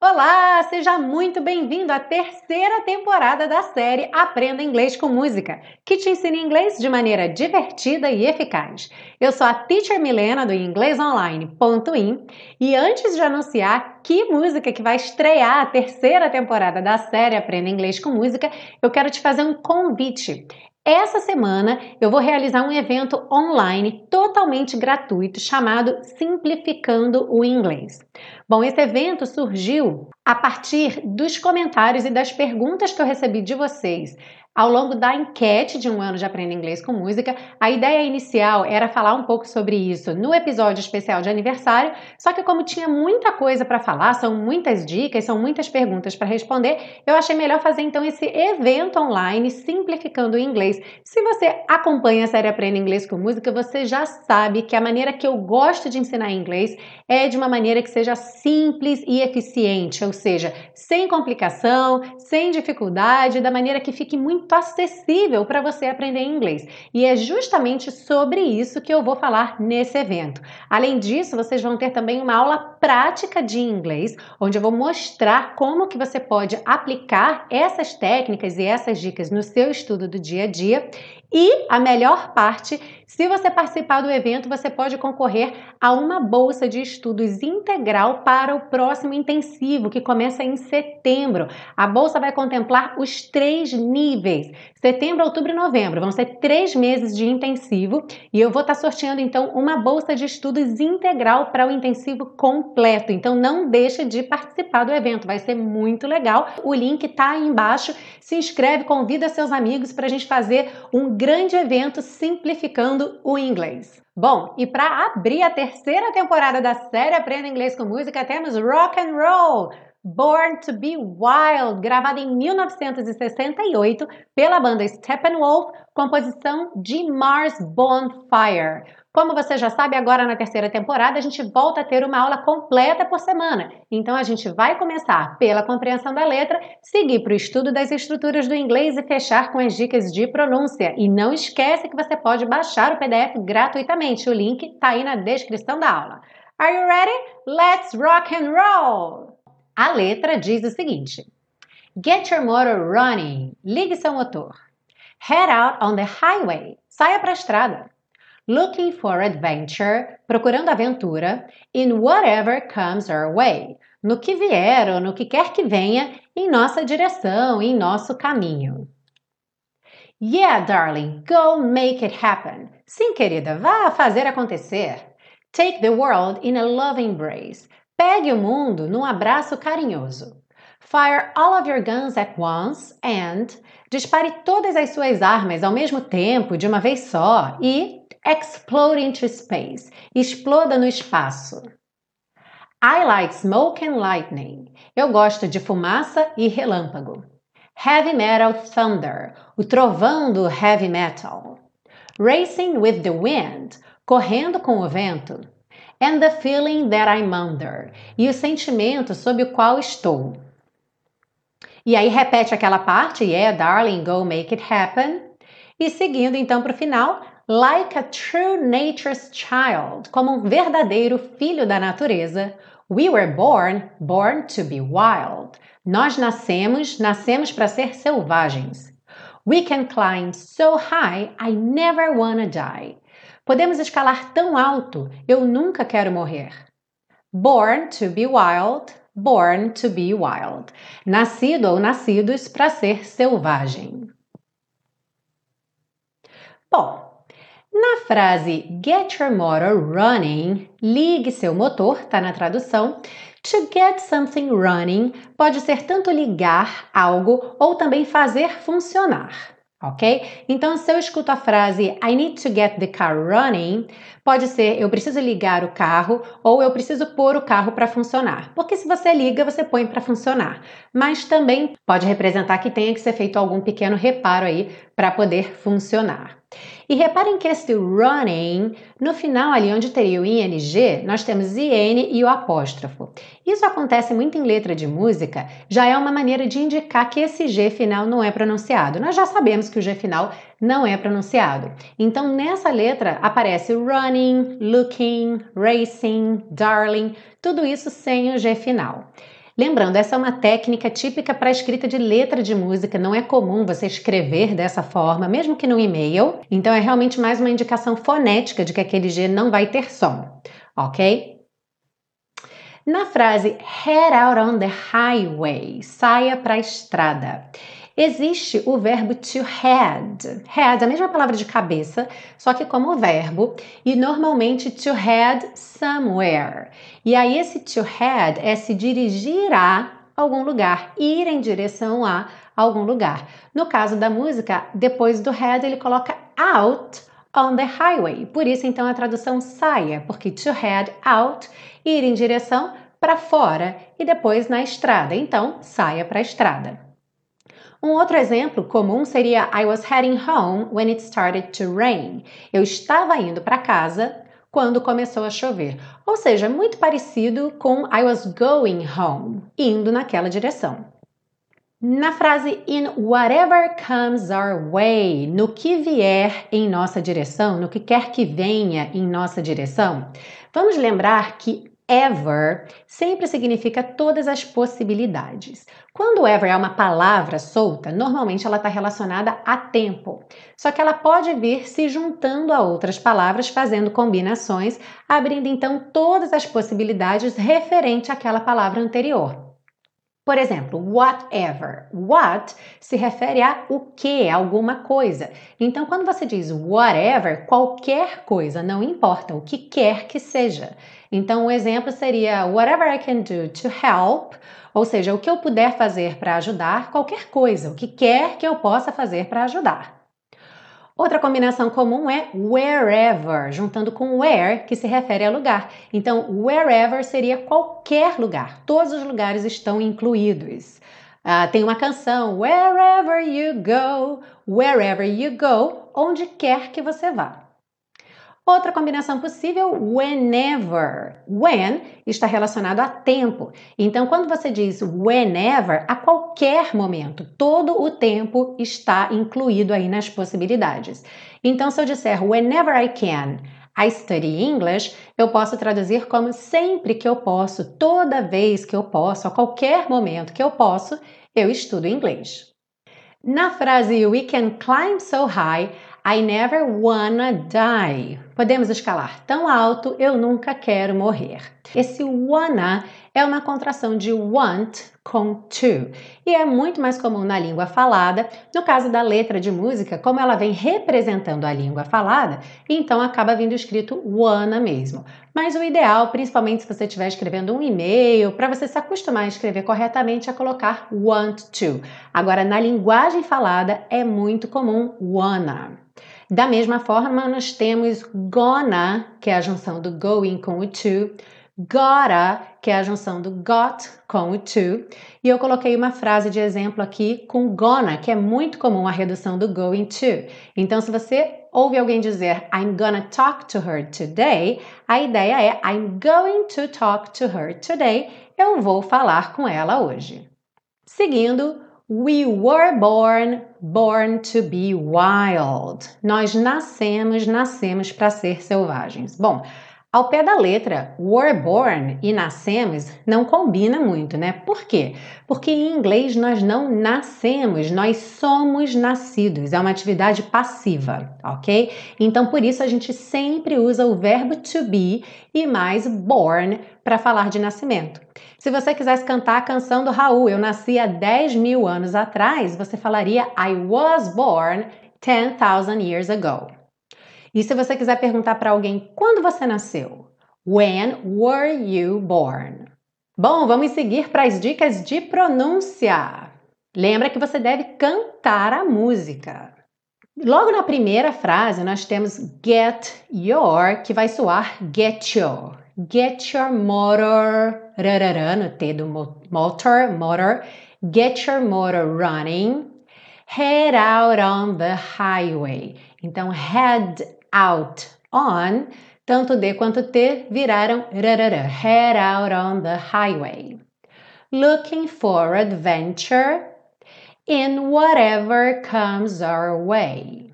Olá, seja muito bem-vindo à terceira temporada da série Aprenda Inglês com Música, que te ensina inglês de maneira divertida e eficaz. Eu sou a Teacher Milena do inglesonline.in e antes de anunciar que música que vai estrear a terceira temporada da série Aprenda Inglês com Música, eu quero te fazer um convite. Essa semana eu vou realizar um evento online totalmente gratuito chamado Simplificando o Inglês. Bom, esse evento surgiu a partir dos comentários e das perguntas que eu recebi de vocês ao longo da enquete de um ano de Aprenda Inglês com Música, a ideia inicial era falar um pouco sobre isso no episódio especial de aniversário, só que como tinha muita coisa para falar, são muitas dicas, são muitas perguntas para responder, eu achei melhor fazer então esse evento online simplificando o inglês. Se você acompanha a série Aprenda Inglês com Música, você já sabe que a maneira que eu gosto de ensinar inglês é de uma maneira que seja simples e eficiente, ou seja, sem complicação, sem dificuldade, da maneira que fique muito muito acessível para você aprender inglês. E é justamente sobre isso que eu vou falar nesse evento. Além disso, vocês vão ter também uma aula prática de inglês, onde eu vou mostrar como que você pode aplicar essas técnicas e essas dicas no seu estudo do dia a dia e a melhor parte, se você participar do evento, você pode concorrer a uma bolsa de estudos integral para o próximo intensivo, que começa em setembro. A bolsa vai contemplar os três níveis: setembro, outubro e novembro. Vão ser três meses de intensivo e eu vou estar sorteando então uma bolsa de estudos integral para o intensivo completo. Então não deixe de participar do evento, vai ser muito legal. O link está aí embaixo. Se inscreve, convida seus amigos para a gente fazer um grande evento simplificando o inglês. Bom, e para abrir a terceira temporada da série Aprenda Inglês com Música, temos Rock and Roll. Born to Be Wild, gravada em 1968 pela banda Steppenwolf, composição de Mars Bonfire. Como você já sabe, agora na terceira temporada a gente volta a ter uma aula completa por semana. Então a gente vai começar pela compreensão da letra, seguir para o estudo das estruturas do inglês e fechar com as dicas de pronúncia. E não esquece que você pode baixar o PDF gratuitamente. O link está aí na descrição da aula. Are you ready? Let's rock and roll! A letra diz o seguinte: Get your motor running. Ligue seu motor. Head out on the highway. Saia para a estrada looking for adventure, procurando aventura, in whatever comes our way, no que vier ou no que quer que venha em nossa direção, em nosso caminho. Yeah, darling, go make it happen. Sim, querida, vá fazer acontecer. Take the world in a loving embrace. Pegue o mundo num abraço carinhoso. Fire all of your guns at once and dispare todas as suas armas ao mesmo tempo, de uma vez só, e Explode into space. Exploda no espaço. I like smoke and lightning. Eu gosto de fumaça e relâmpago. Heavy metal thunder. O trovão do heavy metal. Racing with the wind. Correndo com o vento. And the feeling that I'm under. E o sentimento sob o qual estou. E aí repete aquela parte, yeah, darling, go make it happen. E seguindo então para o final, like a true nature's child, como um verdadeiro filho da natureza. We were born, born to be wild. Nós nascemos, nascemos para ser selvagens. We can climb so high, I never wanna die. Podemos escalar tão alto, eu nunca quero morrer. Born to be wild, born to be wild. Nascido ou nascidos para ser selvagem. Bom, na frase get your motor running, ligue seu motor, está na tradução. To get something running pode ser tanto ligar algo ou também fazer funcionar, ok? Então, se eu escuto a frase I need to get the car running, pode ser eu preciso ligar o carro ou eu preciso pôr o carro para funcionar. Porque se você liga, você põe para funcionar. Mas também pode representar que tenha que ser feito algum pequeno reparo aí para poder funcionar. E reparem que esse running, no final ali onde teria o ing, nós temos IN e o apóstrofo. Isso acontece muito em letra de música, já é uma maneira de indicar que esse G final não é pronunciado. Nós já sabemos que o G final não é pronunciado. Então nessa letra aparece running, looking, racing, darling, tudo isso sem o G final. Lembrando, essa é uma técnica típica para a escrita de letra de música, não é comum você escrever dessa forma, mesmo que no e-mail. Então é realmente mais uma indicação fonética de que aquele G não vai ter som, ok? Na frase head out on the highway, saia para a estrada existe o verbo to head. Head é a mesma palavra de cabeça, só que como verbo, e normalmente to head somewhere. E aí esse to head é se dirigir a algum lugar, ir em direção a algum lugar. No caso da música, depois do head ele coloca out on the highway. Por isso então a tradução saia, porque to head out, ir em direção para fora e depois na estrada. Então, saia para a estrada. Um outro exemplo comum seria I was heading home when it started to rain. Eu estava indo para casa quando começou a chover. Ou seja, muito parecido com I was going home, indo naquela direção. Na frase in whatever comes our way, no que vier em nossa direção, no que quer que venha em nossa direção, vamos lembrar que Ever sempre significa todas as possibilidades. Quando ever é uma palavra solta, normalmente ela está relacionada a tempo. Só que ela pode vir se juntando a outras palavras, fazendo combinações, abrindo então todas as possibilidades referente àquela palavra anterior. Por exemplo, whatever. What se refere a o que, alguma coisa. Então, quando você diz whatever, qualquer coisa, não importa o que quer que seja. Então, o exemplo seria whatever I can do to help, ou seja, o que eu puder fazer para ajudar, qualquer coisa, o que quer que eu possa fazer para ajudar. Outra combinação comum é wherever, juntando com where, que se refere a lugar. Então, wherever seria qualquer lugar, todos os lugares estão incluídos. Uh, tem uma canção, Wherever You Go, Wherever You Go, onde quer que você vá. Outra combinação possível, whenever. When está relacionado a tempo. Então, quando você diz whenever, a qualquer momento, todo o tempo está incluído aí nas possibilidades. Então, se eu disser whenever I can, I study English, eu posso traduzir como sempre que eu posso, toda vez que eu posso, a qualquer momento que eu posso, eu estudo inglês. Na frase We can climb so high, I never wanna die. Podemos escalar tão alto, eu nunca quero morrer. Esse wanna é uma contração de want com to e é muito mais comum na língua falada. No caso da letra de música, como ela vem representando a língua falada, então acaba vindo escrito wanna mesmo. Mas o ideal, principalmente se você estiver escrevendo um e-mail, para você se acostumar a escrever corretamente, é colocar want to. Agora, na linguagem falada, é muito comum wanna. Da mesma forma, nós temos gonna, que é a junção do going com o to, gotta, que é a junção do got com o to, e eu coloquei uma frase de exemplo aqui com gonna, que é muito comum a redução do going to. Então, se você ouve alguém dizer I'm gonna talk to her today, a ideia é I'm going to talk to her today, eu vou falar com ela hoje. Seguindo, We were born, born to be wild. Nós nascemos, nascemos para ser selvagens. Bom, ao pé da letra, were born e nascemos não combina muito, né? Por quê? Porque em inglês nós não nascemos, nós somos nascidos. É uma atividade passiva, ok? Então por isso a gente sempre usa o verbo to be e mais born para falar de nascimento. Se você quisesse cantar a canção do Raul, Eu Nasci há 10 mil anos atrás, você falaria I was born 10,000 years ago. E se você quiser perguntar para alguém quando você nasceu? When were you born? Bom, vamos seguir para as dicas de pronúncia. Lembra que você deve cantar a música. Logo na primeira frase, nós temos get your, que vai soar get your. Get your motor, rarará, no T do motor, motor. Get your motor running. Head out on the highway. Então, head out on, tanto D quanto T viraram rarara. Head out on the highway. Looking for adventure in whatever comes our way.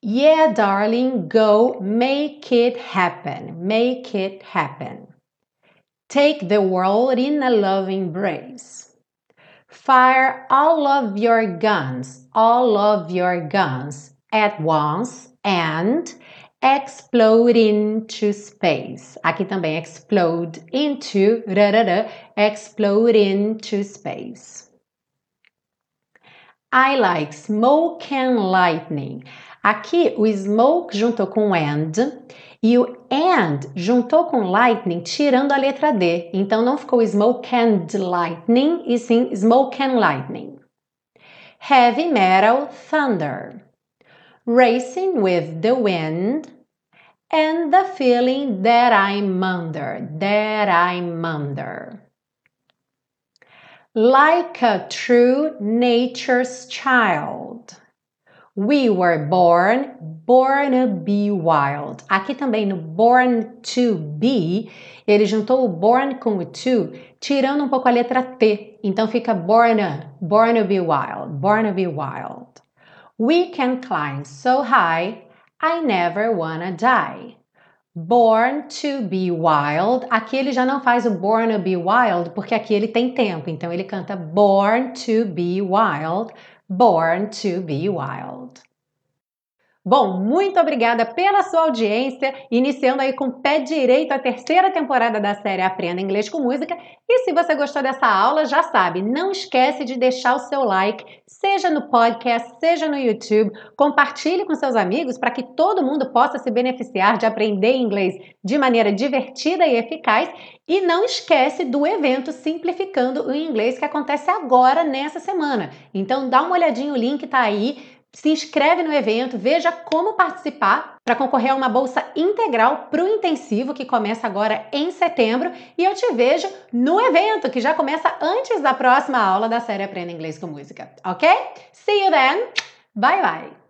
Yeah, darling, go make it happen. Make it happen. Take the world in a loving embrace. Fire all of your guns, all of your guns at once and explode into space. Aqui também explode into, rarara, explode into space. I like smoke and lightning. Aqui o smoke juntou com and e o and juntou com lightning, tirando a letra D. Então não ficou smoke and lightning, e sim smoke and lightning. Heavy metal thunder. Racing with the wind and the feeling that I'm under, that I'm under. Like a true nature's child. We were born, born to be wild. Aqui também no born to be, ele juntou o born com o to, tirando um pouco a letra T. Então fica born, born to be wild, born to be wild. We can climb so high, I never wanna die. Born to be wild. Aqui ele já não faz o born to be wild, porque aqui ele tem tempo. Então ele canta born to be wild Born to be Wild. Bom, muito obrigada pela sua audiência, iniciando aí com pé direito a terceira temporada da série Aprenda Inglês com Música. E se você gostou dessa aula, já sabe, não esquece de deixar o seu like, seja no podcast, seja no YouTube. Compartilhe com seus amigos para que todo mundo possa se beneficiar de aprender inglês de maneira divertida e eficaz. E não esquece do evento Simplificando o Inglês que acontece agora nessa semana. Então dá uma olhadinha, o link está aí se inscreve no evento, veja como participar para concorrer a uma bolsa integral para o intensivo que começa agora em setembro e eu te vejo no evento que já começa antes da próxima aula da série Aprenda Inglês com Música, ok? See you then! Bye bye!